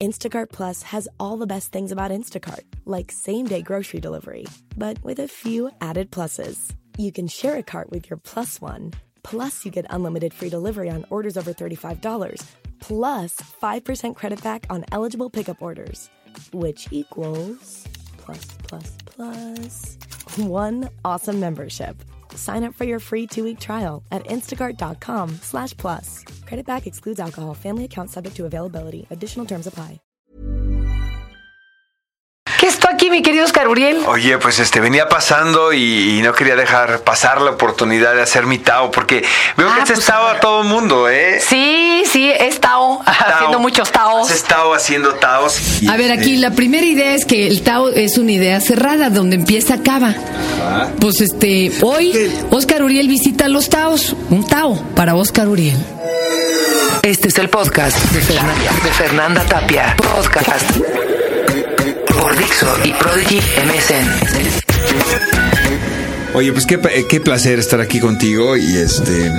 Instacart Plus has all the best things about Instacart, like same day grocery delivery, but with a few added pluses. You can share a cart with your plus one, plus, you get unlimited free delivery on orders over $35, plus 5% credit back on eligible pickup orders, which equals plus, plus, plus one awesome membership. Sign up for your free two-week trial at instacart.com slash plus. Credit back excludes alcohol. Family account subject to availability. Additional terms apply. ¿Qué es esto aquí, mi querido Oscar Uriel? Oye, pues este venía pasando y, y no quería dejar pasar la oportunidad de hacer mi Tao, porque veo que Ah, has pues, estado a todo mundo, ¿eh? Sí, sí, he estado haciendo muchos taos. Has estado haciendo Taos. y, A ver, aquí este, la primera idea es que el Tao es una idea cerrada, donde empieza acaba. Pues este, hoy Oscar Uriel visita los Taos, un Tao para Oscar Uriel. Este es el podcast de Fernanda Tapia. Podcast por Dixo y Prodigy MSN. Oye, pues qué, qué placer estar aquí contigo y este.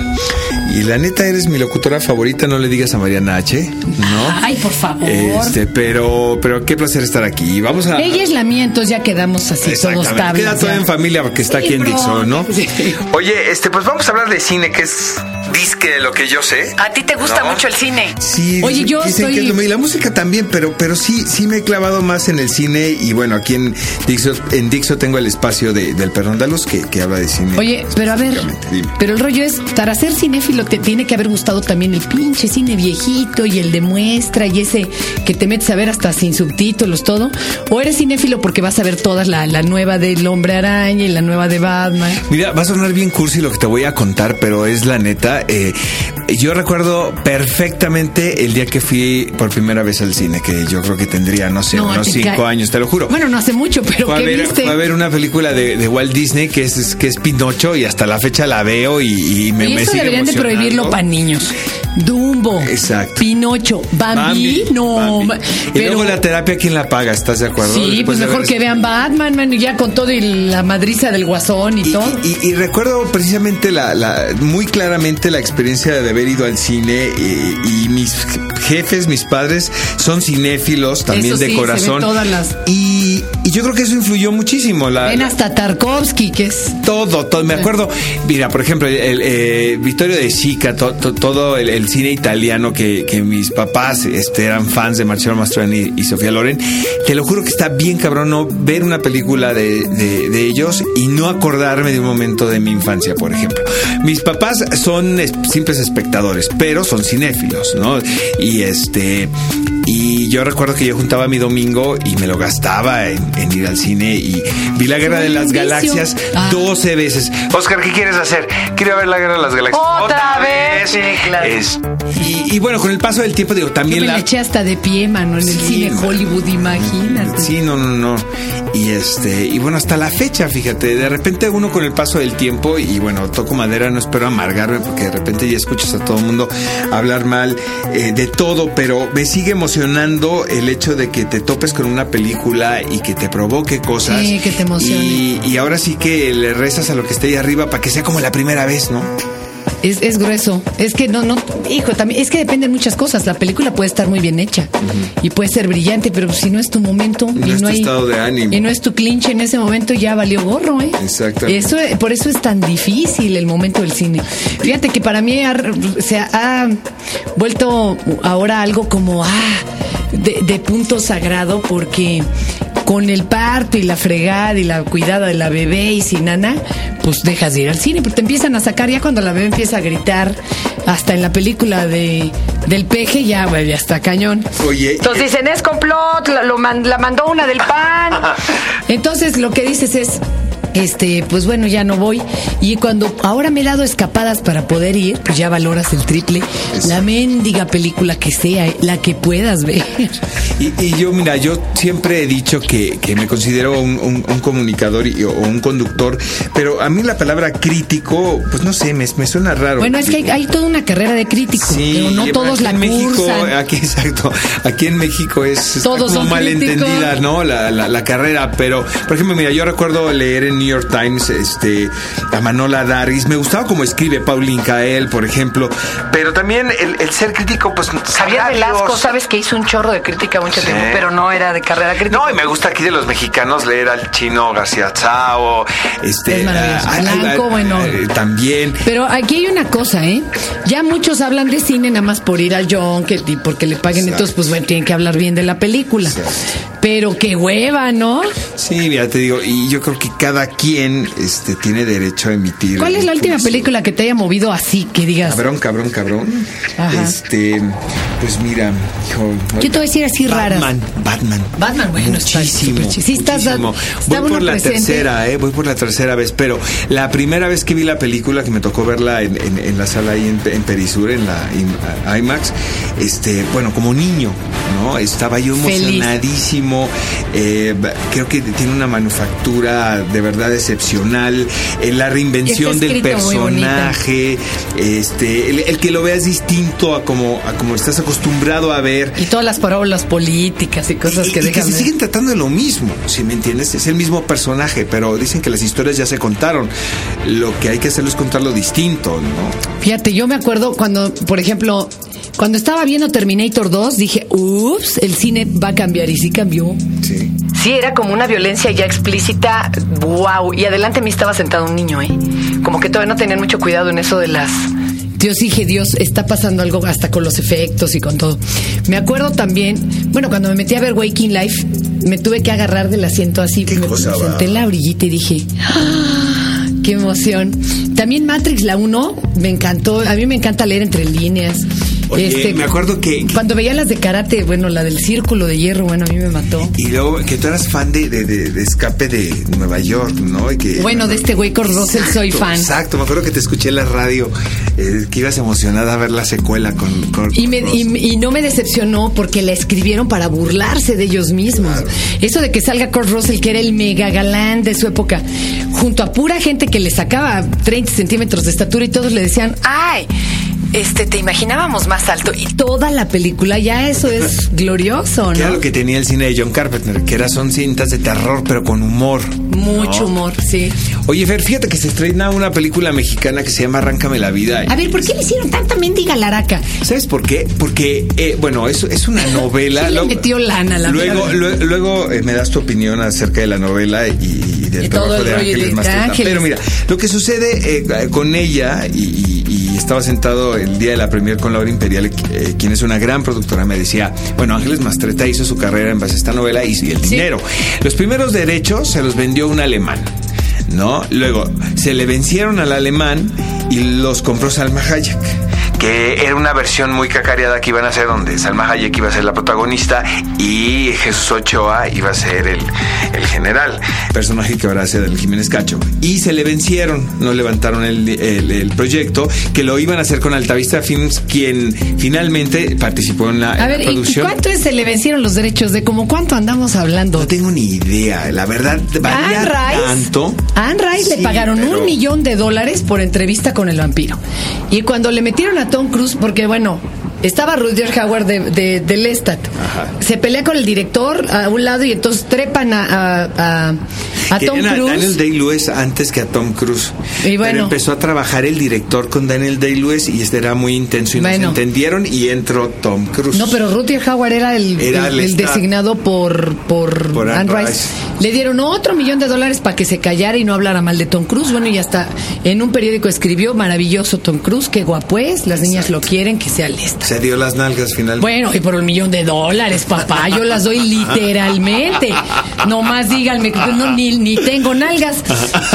Y la neta eres mi locutora favorita, no le digas a Mariana H, ¿no? Ay, por favor. Este, pero, pero qué placer estar aquí. Vamos a. Ella es la mía, entonces ya quedamos así todos tablas. Queda todo en familia porque está Sí, aquí en. Dixon, ¿no? Sí. Oye, este, pues vamos a hablar de cine, que es disque de lo que yo sé. ¿A ti te gusta ¿No? mucho el cine? Sí, Oye, yo dicen soy- que es lo- y la música también, pero, pero sí, sí me he clavado más en el cine y bueno, aquí en Dixo, en Dixo tengo el espacio de- del Perro Andaluz que, que habla de cine. Oye, pero a ver. Dime. pero el rollo es, para ser cinéfilo te tiene que haber gustado también el pinche cine viejito y el de muestra y ese que te metes a ver hasta sin subtítulos, todo. O eres cinéfilo porque vas a ver todas la, la nueva del Hombre Araña y la nueva de Batman. Mira, va a sonar bien cursi lo que te voy a contar, pero es la neta. Eh, yo recuerdo perfectamente el día que fui por primera vez al cine, que yo creo que tendría, no sé, No, unos cinco años, te lo juro. Bueno, no hace mucho, pero Fue a, ¿qué ver, viste? fue a ver una película de, de Walt Disney que es, que es Pinocho y hasta la fecha la veo y, y me, me eso sigue deberían de prohibirlo para niños. Dumbo. Exacto. Pinocho. Bambi. no. Bambi. ma- Y pero- luego la terapia, ¿quién la paga? ¿Estás de acuerdo? Sí, Después pues mejor que vean Batman, man, y ya con todo y la madriza del guasón y, Y, todo. y- y recuerdo precisamente la, la- muy claramente la experiencia de haber ido al cine y, y mis jefes, mis padres son cinéfilos también Eso de sí, corazón. ven todas las- y, y yo creo que eso influyó muchísimo. La, Ven hasta Tarkovsky, que es todo, todo. Me acuerdo, mira, por ejemplo, el, eh, Vittorio de Sica, to- to- todo el, el cine italiano que, que mis papás este, eran fans de Marcello Mastroianni y, Sofía Loren. Te lo juro que está bien cabrón no ver una película de, de- de ellos y no acordarme de un momento de mi infancia, por ejemplo. Mis papás son es- simples espectadores, pero son cinéfilos, ¿no? Y este. Y yo recuerdo que yo juntaba mi domingo y me lo gastaba en, en ir al cine y vi la Guerra de las vicio. Galaxias Ah. 12 veces. Oscar, ¿qué quieres hacer? Quiero ver la Guerra de las Galaxias. ¿Otra vez? Sí, claro. Es- y, y bueno, con el paso del tiempo, digo, Yo también me la. eché hasta de pie, mano, en el Sí, cine man. Hollywood, imagínate. Sí, no, no, no. Y este, y bueno, hasta la fecha, fíjate, de repente uno con el paso del tiempo, y bueno, toco madera, no espero amargarme, porque de repente ya escuchas a todo el mundo hablar mal eh, de todo, pero me sigue emocionando el hecho de que te topes con una película y que te provoque cosas. Sí, que te emocione. Y, y ahora sí que le rezas a lo que esté ahí arriba para que sea como la primera vez, ¿no? Es, es grueso. Es que no, no, hijo, también, es que dependen muchas cosas. La película puede estar muy bien hecha y puede ser brillante, pero si no es tu momento No y es no tu hay estado de ánimo. y no es tu clinch en ese momento, ya valió gorro, ¿eh? Exactamente. Eso, por eso es tan difícil el momento del cine. Fíjate que para mí ha- se ha, ha vuelto ahora algo como ah, de, de punto sagrado porque con el parto y la fregada y la cuidada de la bebé y sin nana, pues dejas de ir al cine, pero te empiezan a sacar ya cuando la bebé empieza a gritar, hasta en la película de del peje ya, güey, ya está cañón. Oye, Entonces dicen, es complot, la, lo man- la mandó una del pan. Entonces lo que dices es, este, pues bueno, ya no voy. Y cuando ahora me he dado escapadas para poder ir, pues ya valoras el triple. La mendiga película que sea, la que puedas ver. Y, y yo, mira, yo siempre he dicho que, que me considero un, un- un comunicador y- o un conductor, pero a mí la palabra crítico, pues no sé, me, me suena raro. Bueno, es que hay, hay toda una carrera de crítico, pero no todos la en México, cursan. Aquí, exacto. Aquí en México es Todos como son mal críticos. entendida, ¿no? La, la, la carrera. Pero, por ejemplo, mira, yo recuerdo leer en New York Times, este, a Manola Dargis. Me gustaba como escribe Pauline Kael, por ejemplo. Pero también el, el ser crítico, pues. Javier sabrá Velasco, Dios. sabes que hizo un chorro de crítica mucho Sí. tiempo, pero no era de carrera crítica. No, y me gusta aquí de los mexicanos leer al chino García Chao. Este, Es maravilloso. a- a- Blanco, a- bueno. eh, también. Pero aquí hay una cosa, ¿eh? Ya muchos hablan de cine nada más por ir al Junket y porque le paguen, Exacto. entonces pues bueno, tienen que hablar bien de la película. Exacto. Pero qué hueva, ¿no? Sí, mira, te digo, y yo creo que cada quien este, tiene derecho a emitir. ¿Cuál es la última película que te haya movido así, que digas? Cabrón, cabrón, cabrón. Ajá. Este, pues mira, hijo, Yo te voy a decir así raras. Batman, Batman. Batman, bueno, muchísimo. sí, estás da- muchísimo. está Voy por la presente. tercera, eh, voy por la tercera vez, pero la primera vez que vi la película, que me tocó verla en, en- en la sala ahí en, en Perisur, en la im- IMAX, este, bueno, como niño, ¿no? Estaba yo emocionadísimo. eh, creo que tiene una manufactura de verdad excepcional. eh, la reinvención Está del personaje, este, el, el que lo veas distinto a como, a como estás acostumbrado a ver. Y todas las parábolas políticas y cosas Y- que y que dejan se ver. siguen tratando de lo mismo, si me entiendes, es el mismo personaje, pero dicen que las historias ya se contaron. Lo que hay que hacerlo es contarlo distinto, ¿no? Fíjate, yo me acuerdo cuando, por ejemplo, cuando estaba viendo Terminator 2, dije, ups, el cine va a cambiar. Y sí cambió. Sí. Sí, era como una violencia ya explícita, wow. Y adelante de mí estaba sentado un niño, ¿eh? Como que todavía no tenían mucho cuidado en eso de las... Dios dije, Dios, está pasando algo hasta con los efectos y con todo. Me acuerdo también, bueno, cuando me metí a ver Waking Life, me tuve que agarrar del asiento así. ¿Qué me cosa, va? senté en la brillita y dije, ¡ah! ¡Qué emoción! También Matrix, la 1, me encantó. A mí me encanta leer entre líneas. Este, me acuerdo que- que- Cuando veía las de karate, bueno, la del círculo de hierro, bueno, a mí me mató. Y luego que tú eras fan de, de, de- de Escape de Nueva York, ¿no? Y que, Bueno, de este güey Kurt Russell soy fan. Exacto, me acuerdo que te escuché en la radio, eh, que ibas emocionada a ver la secuela con... con Y, me- y- y no me decepcionó porque la escribieron para burlarse de ellos mismos. Eso de que salga Kurt Russell, que era el mega galán de su época, junto a pura gente que le sacaba 30 centímetros de estatura y todos le decían, ¡ay! Este, te imaginábamos más alto. Y toda la película, ya eso es glorioso, ¿no? lo que tenía el cine de John Carpenter, que era son cintas de terror, pero con humor. Mucho ¿no? humor, sí. Oye, Fer, fíjate que se estrena una película mexicana que se llama Arráncame la vida. A ver, ¿por qué le hicieron tanta mendiga laraca? ¿Sabes por qué? Porque, eh, bueno, es, es una novela. Sí le luego- metió lana, la Luego, luego eh, me das tu opinión acerca de la novela y, y del Y todo trabajo el de rollo Ángeles de-. Ángeles. Pero mira, lo que sucede eh, con ella, y, y- y estaba sentado el día de la premier con Laura Imperial, eh, quien es una gran productora, me decía, bueno, Ángeles Mastreta hizo su carrera en base a esta novela y, y el dinero. Los primeros derechos se los vendió un alemán. ¿no? Luego se le vencieron al alemán y los compró Salma Hayek. Que era una versión muy cacareada que iban a hacer, donde Salma Hayek iba a ser la protagonista y Jesús Ochoa iba a ser el, el general, personaje que ahora hace del Jiménez Cacho. Y se le vencieron, no levantaron el, el- el proyecto, que lo iban a hacer con Altavista Films, quien finalmente participó en la, en A la ver, ¿y- ¿y producción. cuánto es se le vencieron los derechos? ¿De como cuánto andamos hablando? No tengo ni idea, la verdad, varía Anne Rice, tanto. a Anne Rice le pagaron pero- un millón de dólares por entrevista con el vampiro. Y cuando le metieron a Tom Cruise, porque bueno, estaba Rudyard Howard de, de, de Lestat, Ajá. se pelea con el director a un lado y entonces trepan a, a, a- a Tom Cruise. Daniel Day-Lewis antes que a Tom Cruise. Y bueno. Pero empezó a trabajar el director con Daniel Day-Lewis y este era muy intenso y no Bueno. se entendieron y entró Tom Cruise. No, pero Rudyard Howard era el, Era el- el el Lestat. designado por, por, Por Anne. Rice. Le dieron otro millón de dólares para que se callara y no hablara mal de Tom Cruise. Bueno, y hasta en un periódico escribió, maravilloso Tom Cruise, qué guapo es, las niñas lo quieren, que sea lista. Se dio las nalgas finalmente. Bueno, y por un millón de dólares, papá, yo las doy literalmente. No más díganme no, ni, ni tengo nalgas.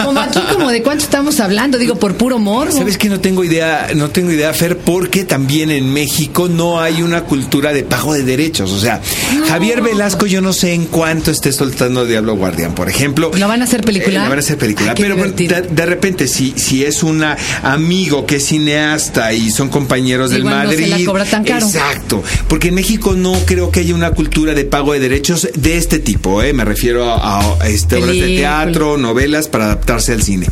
Como aquí, como de cuánto estamos hablando, digo, por puro morbo. ¿Sabes que no tengo idea, no tengo idea, Fer, porque también en México no hay una cultura de pago de derechos. O sea, Javier Velasco, yo no sé en cuánto esté soltando Diablo Guardián, por ejemplo. ¿La van a hacer película? Eh, van a hacer película. Ay, qué pero de, de repente, si, si es un amigo que es cineasta y son compañeros del Madrid. Cobra tan caro. Exacto. Porque en México no creo que haya una cultura de pago de derechos de este tipo. ¿eh? Me refiero a, a, este, obras de teatro, novelas para adaptarse al cine.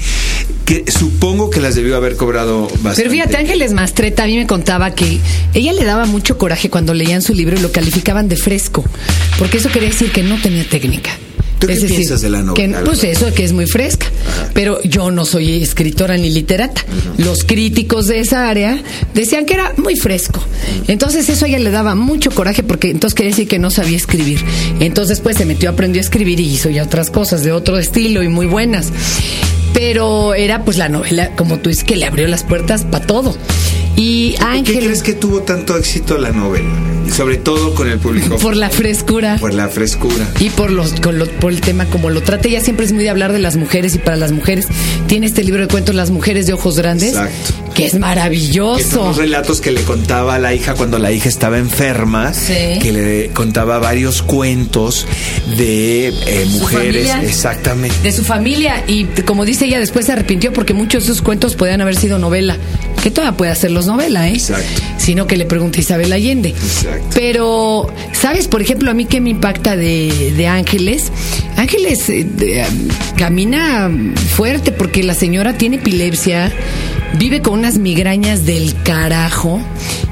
Que supongo que las debió haber cobrado bastante. Pero fíjate, Ángeles Mastreta a mí me contaba que ella le daba mucho coraje cuando leían su libro y lo calificaban de fresco, porque eso quería decir que no tenía técnica. ¿Tú qué Es decir, piensas de la novela? que- pues eso, que es muy fresca. Pero yo no soy escritora ni literata. Los críticos de esa área decían que era muy fresco. Entonces eso a ella le daba mucho coraje porque entonces quería decir que no sabía escribir. Entonces pues se metió, aprendió a escribir y hizo ya otras cosas de otro estilo y muy buenas. Pero era pues la novela, como tú dices, que le abrió las puertas para todo. Y ¿Por qué Ángel, crees que tuvo tanto éxito la novela? Y sobre todo con el público. por la frescura. Por la frescura. Y por los con lo- por el tema como lo trata, ella siempre es muy de hablar de las mujeres y para las mujeres tiene este libro de cuentos Las mujeres de ojos grandes, Exacto. Que es Que son maravilloso. los relatos que le contaba a la hija cuando la hija estaba enferma, Sí. que le contaba varios cuentos de eh, mujeres, familia. exactamente. De su familia y como dice ella después se arrepintió porque muchos de esos cuentos podían haber sido novela, que todavía puede hacerlos novela, ¿eh? Exacto. Sino que le pregunte a Isabel Allende. Exacto. Pero, ¿sabes, por ejemplo, a mí qué me impacta de, de Ángeles? Ángeles eh, de, um, camina fuerte porque la señora tiene epilepsia, vive con unas migrañas del carajo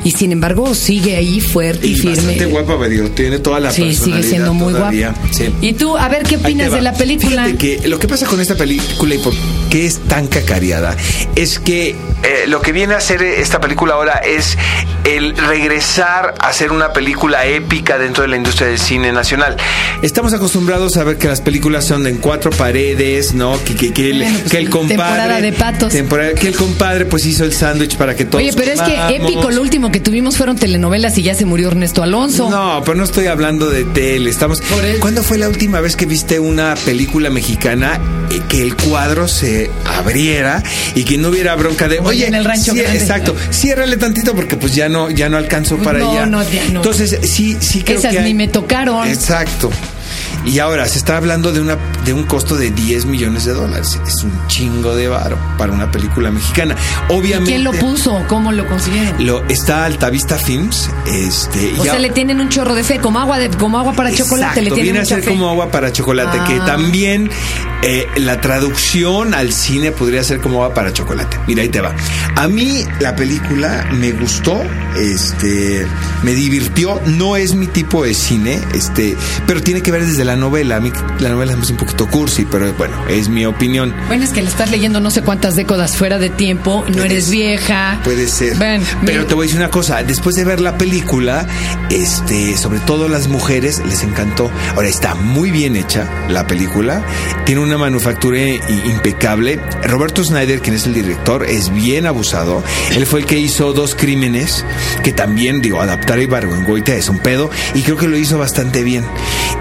y sin embargo sigue ahí fuerte y, Y firme. bastante guapa, Badio. Tiene toda la Sí, sigue personalidad siendo muy todavía. guapa. Sí. Y tú, a ver, ¿qué opinas de la película? Fíjate que lo que pasa con esta película y por qué es tan cacareada es que eh, lo que viene a hacer esta película ahora es el regresar a hacer una película épica dentro de la industria del cine nacional. Estamos acostumbrados a ver que las películas son en cuatro paredes, ¿no? Que, que, que el, Bueno, pues que el compadre. temporada de patos. temporada- que el compadre pues hizo el sándwich para que todos Oye, pero es que épico, lo último que tuvimos fueron telenovelas y ya se murió Ernesto Alonso. No, pero no estoy hablando de tele. Estamos. ¿Cuándo fue la última vez que viste una película mexicana eh, que el cuadro se abriera y que no hubiera bronca de oye en el Rancho sí, Grande"? exacto, ciérrale tantito porque pues ya no ya no alcanzó para No, allá. no, ya no. Entonces sí sí creo Esas que ni hay- me tocaron. Exacto. Y ahora se está hablando de una de un costo de 10 millones de dólares. Es un chingo de varo para una película mexicana. Obviamente. ¿Quién lo puso? ¿Cómo lo consiguieron? Lo, está Altavista Films, este, O ya- sea, le tienen un chorro de fe, como agua de, como agua para chocolate, le Exacto, tienen viene a ser fe. como agua para chocolate, que Ah. también eh, la traducción al cine podría ser como agua para chocolate. Mira, ahí te va. A mí la película me gustó, este, me divirtió, no es mi tipo de cine, este, pero tiene que ver desde la novela. A mí la novela es un poquito cursi, pero bueno, es mi opinión. Bueno, es que le estás leyendo no sé cuántas décadas fuera de tiempo, no eres vieja. Puede ser. Ven, Pero te voy a decir una cosa, después de ver la película, este, sobre todo las mujeres les encantó. Ahora está muy bien hecha la película, tiene una manufactura impecable. Roberto Snyder, quien es el director, es bien abusado. Él fue el que hizo dos crímenes, que también, digo, adaptar a Ibargüengoitia es un pedo, y creo que lo hizo bastante bien.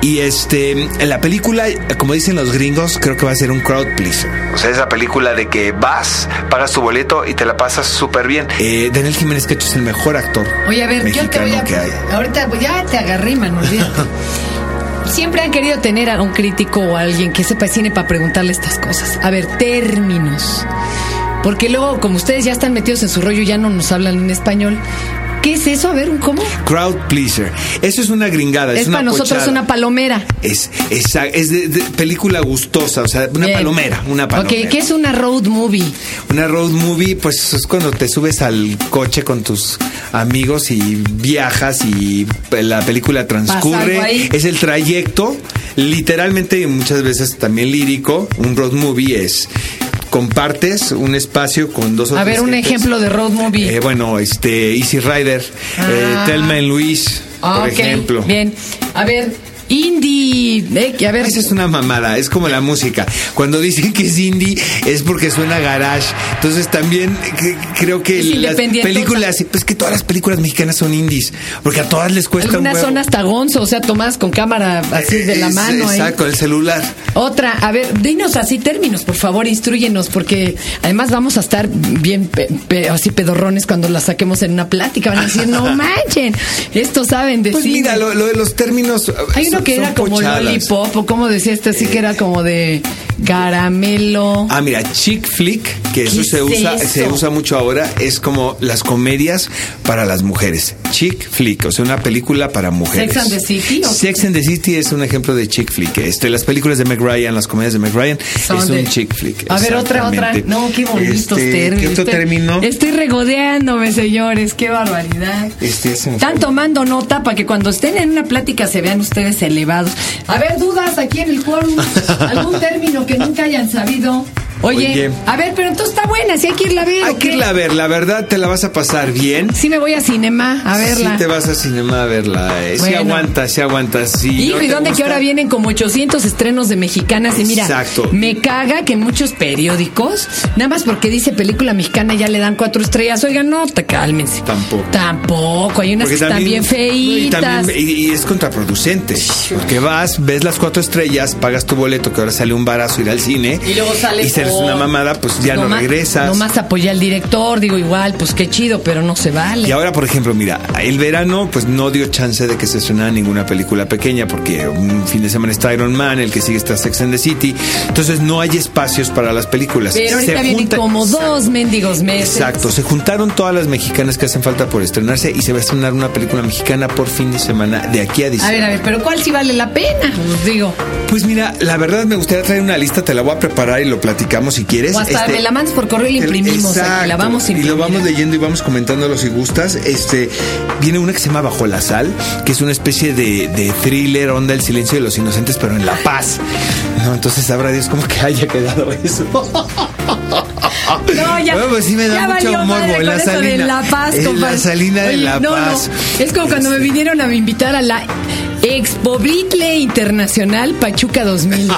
Y este, en la película, como dicen los gringos, creo que va a ser un crowd pleaser. O sea, esa película de que vas, pagas tu boleto y te la pasas súper bien. Eh, Daniel Jiménez Cacho es el mejor actor Oye, a ver, yo te voy a. que hay. Ahorita pues, ya te agarré, mano, olvídate. Siempre han querido tener a un crítico o a alguien que sepa de cine para preguntarle estas cosas. A ver, términos. Porque luego, como ustedes ya están metidos en su rollo, ya no nos hablan en español. ¿Qué es eso? A ver, ¿un cómo? Crowd pleaser. Eso es una gringada. Es, Es, una para nosotros pochada. una palomera. Es, es, es de, de película gustosa, o sea, una Bien. palomera, una palomera. Ok, ¿qué es una road movie? Una road movie, pues es cuando te subes al coche con tus amigos y viajas y la película transcurre. Es el trayecto, literalmente y muchas veces también lírico. Un road movie es compartes un espacio con dos o A ver, un ejemplo de road movie. Eh, bueno, este Easy Rider, eh, Ah. Telma en Luis, Ah, por ok, ejemplo. Bien. A ver, indie. eh, que a ver. Esa es una mamada, es como la música. Cuando dicen que es indie es porque suena garage. Entonces también que- creo que las películas, pues que todas las películas mexicanas son indies, porque a todas les cuesta Algunas un son hasta gonzo, o sea, tomás con cámara así de la Es- mano. ¿eh? Exacto, el celular. Otra, a ver, dinos así términos, por favor, instruyenos, porque además vamos a estar bien pe- pe- así pedorrones cuando la saquemos en una plática. Van a decir, no manchen, esto saben decir. Pues mira, lo, lo de los términos. Hay son- que era como pochadas. lollipop, o como decía este, sí que era como de caramelo. Ah, mira, chick flick, que eso ¿Qué se es usa, eso? se usa mucho ahora, es como las comedias para las mujeres. Chick flick, o sea, una película para mujeres. Sex and the City, ¿o Sex and the City es un ejemplo de chick flick. Este, las películas de Meg Ryan, las comedias de Meg Ryan, Son es de- un chick flick. A ver, otra, otra. No, qué bonitos Este, términos. ¿Qué otro Estoy- término? Estoy regodeándome, señores. Qué barbaridad. Este, me Están tomando nota para que cuando estén en una plática se vean ustedes elevados. A ver, dudas aquí en el quórum. ¿Algún término que nunca hayan sabido? Oye, Oye. a ver, pero entonces está buena, si hay que irla a ver. Hay ¿o que irla a ver, la verdad te la vas a pasar bien. Sí me voy a cinema a verla. Sí te vas a cinema a verla. eh. Sí Bueno. aguantas, sí aguantas. Sí, Hijo, no ¿y dónde que ahora vienen como 800 estrenos de mexicanas? Y mira, Exacto. me caga que en muchos periódicos, nada más porque dice película mexicana, ya le dan cuatro estrellas. Oigan, no, te cálmense. Tampoco. Tampoco, hay unas Porque que están bien no, y, feitas. también- y- y es contraproducente. Porque vas, ves las cuatro estrellas, pagas tu boleto, que ahora sale un barazo ir al cine. Y luego sale Y si por- una mamada, pues ya no Nomás- regresas. Nomás apoyé al director, digo igual, pues qué chido, pero no se vale. Y ahora, por ejemplo, mira, el verano pues no dio chance de que se estrenara ninguna película pequeña porque un fin de semana está Iron Man, el que sigue está Sex and the City. Entonces no hay espacios para las películas. pero ahorita Se vienen junta- como dos mendigos meses. Exacto, se juntaron todas las mexicanas que hacen falta por estrenarse y se va a estrenar una película mexicana por fin de semana de aquí a A diciembre. ver, a ver, pero ¿cuál sí vale la pena? Digo, Pues mira, la verdad me gustaría traer una lista, te la voy a preparar y lo platicamos si quieres. o hasta Este, me la mandas por correo y la imprimimos. aquí, Exacto. la vamos y lo vamos leyendo y vamos comentándolo si gustas. Este viene una que se llama Bajo la sal, que es una especie de, de thriller, onda el silencio de los inocentes, pero en La Paz. No, entonces sabrá Dios cómo que haya quedado eso. No, ya, Bueno, pues sí me da ya mucho valió morbo, madre en la eso de salina. La Paz, En la salina de La no, Paz. No, es como cuando me vinieron a invitar a la Expo Britle Internacional Pachuca 2000.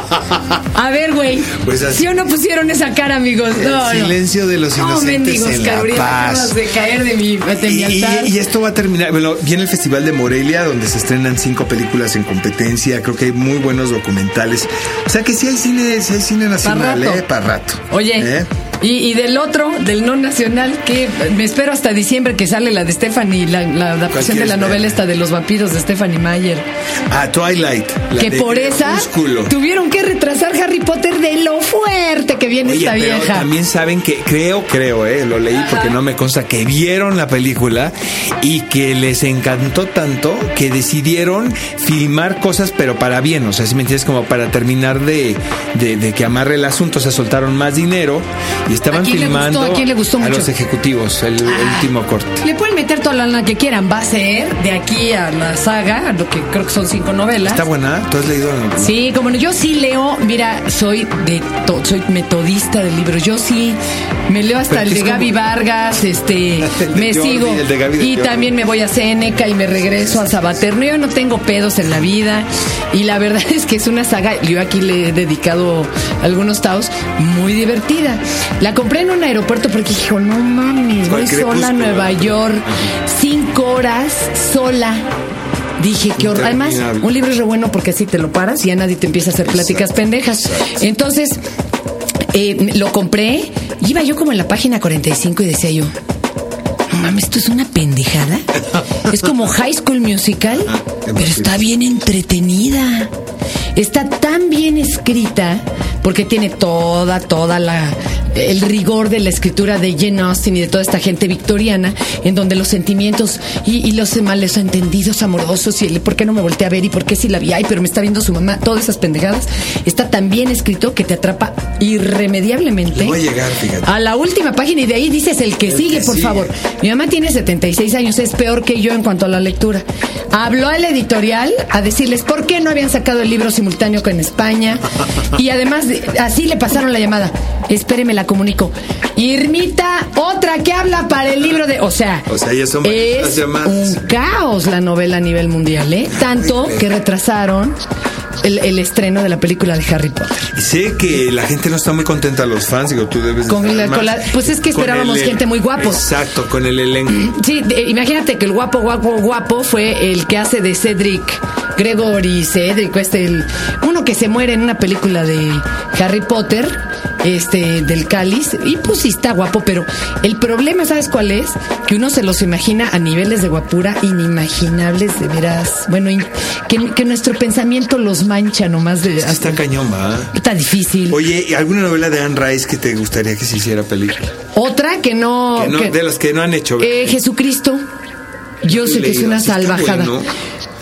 A ver, güey. Pues así. ¿Sí o no pusieron esa cara, amigos? No, silencio de los No, inocentes mendigos, en La Carolina, Paz. de caer de mi, de mi Y, altar. y esto va a terminar. Bueno, viene el Festival de Morelia, donde se estrenan cinco películas en competencia. Creo que hay muy buenos documentales. O sea que sí hay cine, sí hay cine nacional, rato. ¿eh? Para rato. Oye, ¿Eh? Y, y del otro, del no nacional, que me espero hasta diciembre que sale la de Stephanie, la, la adaptación de la novela esta de los vampiros de Stephanie Mayer. Ah, Twilight. la que de por esa tuvieron que retrasar Harry Potter de lo fuerte que viene Oye, esta pero vieja. también saben que, creo, creo, eh, lo leí porque no me consta, que vieron la película y que les encantó tanto que decidieron filmar cosas, pero para bien, o sea, si me entiendes, como para terminar de, de, de que amarre el asunto, se soltaron más dinero y estaban ¿A quién le filmando gustó? ¿A quién le gustó mucho? los ejecutivos, el Ah. último corte. Le pueden meter toda la lana que quieran. Va a ser de aquí a la saga, lo que creo que son cinco novelas. Está buena, ¿tú has leído? Sí, como no, yo sí leo, mira, soy de to- soy metodista de libros. Yo sí me leo hasta Pero el que de como- Gaby Vargas, este, me Jordi, sigo y también me voy a Seneca y me regreso a Sabaterno. Yo no tengo pedos en la vida y la verdad es que es una saga, yo aquí le he dedicado algunos taos muy divertida. La compré en un aeropuerto porque dijo, no mames, ¿Cuál voy sola a? Nueva York, cinco horas sola. Dije, qué horror. Además, un libro es re bueno porque así te lo paras y ya nadie te empieza a hacer pláticas pendejas. Entonces, eh, lo compré, iba yo como en la página 45 y decía yo, no mames, esto es una pendejada. Es como High School Musical, pero está bien entretenida. Está tan bien escrita porque tiene toda, toda la el rigor de la escritura de Jane Austen y de toda esta gente victoriana, en donde los sentimientos y, y los malos entendidos amorosos y el por qué no me volteé a ver y por qué si la vi, ay, pero me está viendo su mamá, todas esas pendejadas, está tan bien escrito que te atrapa irremediablemente Le voy a llegar, fíjate. a la última página y de ahí dices el que El sigue, que por sigue. favor. Mi mamá tiene 76 años, es peor que yo en cuanto a la lectura. Habló al editorial a decirles por qué no habían sacado el libro simultáneo con España. Y además, de- así le pasaron la llamada. Espéreme, la comunico. Irmita, otra que habla para el libro de. O sea, O sea, es un caos la novela a nivel mundial, ¿eh? Tanto que retrasaron el, el estreno de la película de Harry Potter. Y sé que la gente no está muy contenta, los fans, digo, tú debes de Con la- con la- pues es que esperábamos el- gente muy guapos. Exacto, con el elenco. Sí, de- imagínate que el guapo, guapo, guapo fue el que hace de Cedric Gregory Cedric, este, el, uno que se muere en una película de Harry Potter. este, del cáliz. Y pues sí está guapo, pero el problema, ¿sabes cuál es? Que uno se los imagina a niveles de guapura inimaginables, de veras. Bueno, que, que nuestro pensamiento los mancha nomás de. Está cañón, va. Está difícil. Oye, ¿y ¿alguna novela de Anne Rice que te gustaría que se hiciera película? Otra que no. Que no- que- de las que no han hecho. eh, Jesucristo. Yo sé que es una Sí salvajada. bueno.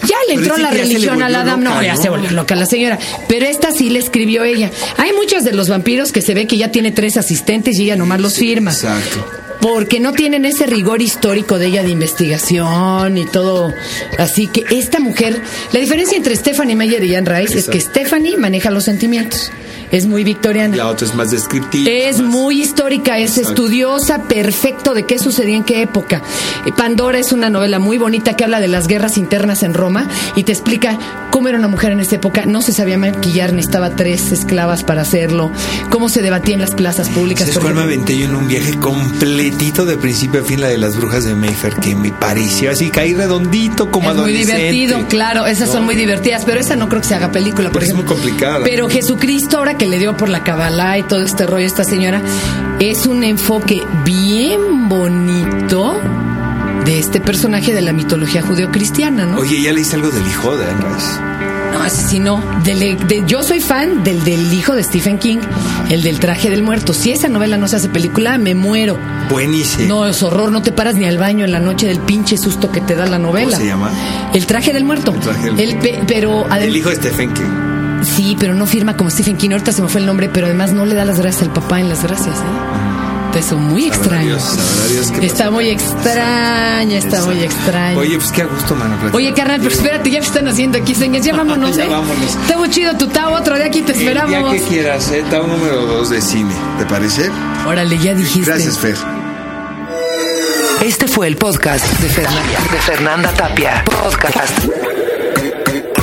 Ya le entró la religión a la dama. No, ya ¿no? se volvió loca la señora. Pero esta sí le escribió ella. Hay muchos de los vampiros que se ve que ya tiene tres asistentes y ella nomás los firma. Exacto. Porque no tienen ese rigor histórico de ella de investigación y todo. Así que esta mujer, la diferencia entre Stephanie Meyer y Anne Rice es que Stephanie maneja los sentimientos. Es muy victoriana. La otra es más descriptiva. Es más- muy histórica, es Exacto. estudiosa, perfecto de qué sucedía en qué época. Eh, Pandora es una novela muy bonita que habla de las guerras internas en Roma y te explica cómo era una mujer en esa época. No se sabía maquillar, necesitaba tres esclavas para hacerlo, cómo se debatía en las plazas públicas. ¿Sabes por cuál me aventé yo en un viaje completito de principio a fin, la de las brujas de Mayfair, que me pareció así, caí redondito como Es muy divertido, claro, esas son muy divertidas, pero esa no creo que se haga película, por Porque es muy complicada. Pero Jesucristo, ahora que le dio por la Kabbalah y todo este rollo esta señora, es un enfoque bien bonito de este personaje de la mitología judeocristiana, ¿no? Oye, ¿ya leíste algo del hijo de Anne? No, así sí, no. Del- de- yo soy fan del del hijo de Stephen King, el del traje del muerto. Si esa novela no se hace película, me muero. Buenísimo. No, es horror, no te paras ni al baño en la noche del pinche susto que te da la novela. ¿Cómo se llama? El traje del muerto. El traje del- El pe- pero El hijo de Stephen King. Sí, pero no firma como Stephen King. Ahorita se me fue el nombre, pero además no le da las gracias al papá en las gracias. ¿eh? Eso muy Sabrá extraño. Dios, Está muy extraña, está muy extraño. Oye, pues qué a gusto, mano. platicar Oye, carnal, pero espérate, ya me están haciendo aquí señas. Ya vámonos, Ya ¿eh? vámonos. Está muy chido tu tao, otro día aquí te esperamos. que quieras, eh, Tao número 2 de cine. ¿Te parece? Órale, ya dijiste. Gracias, Fer. Este fue el podcast de Fernanda, de Fernanda Tapia. Podcast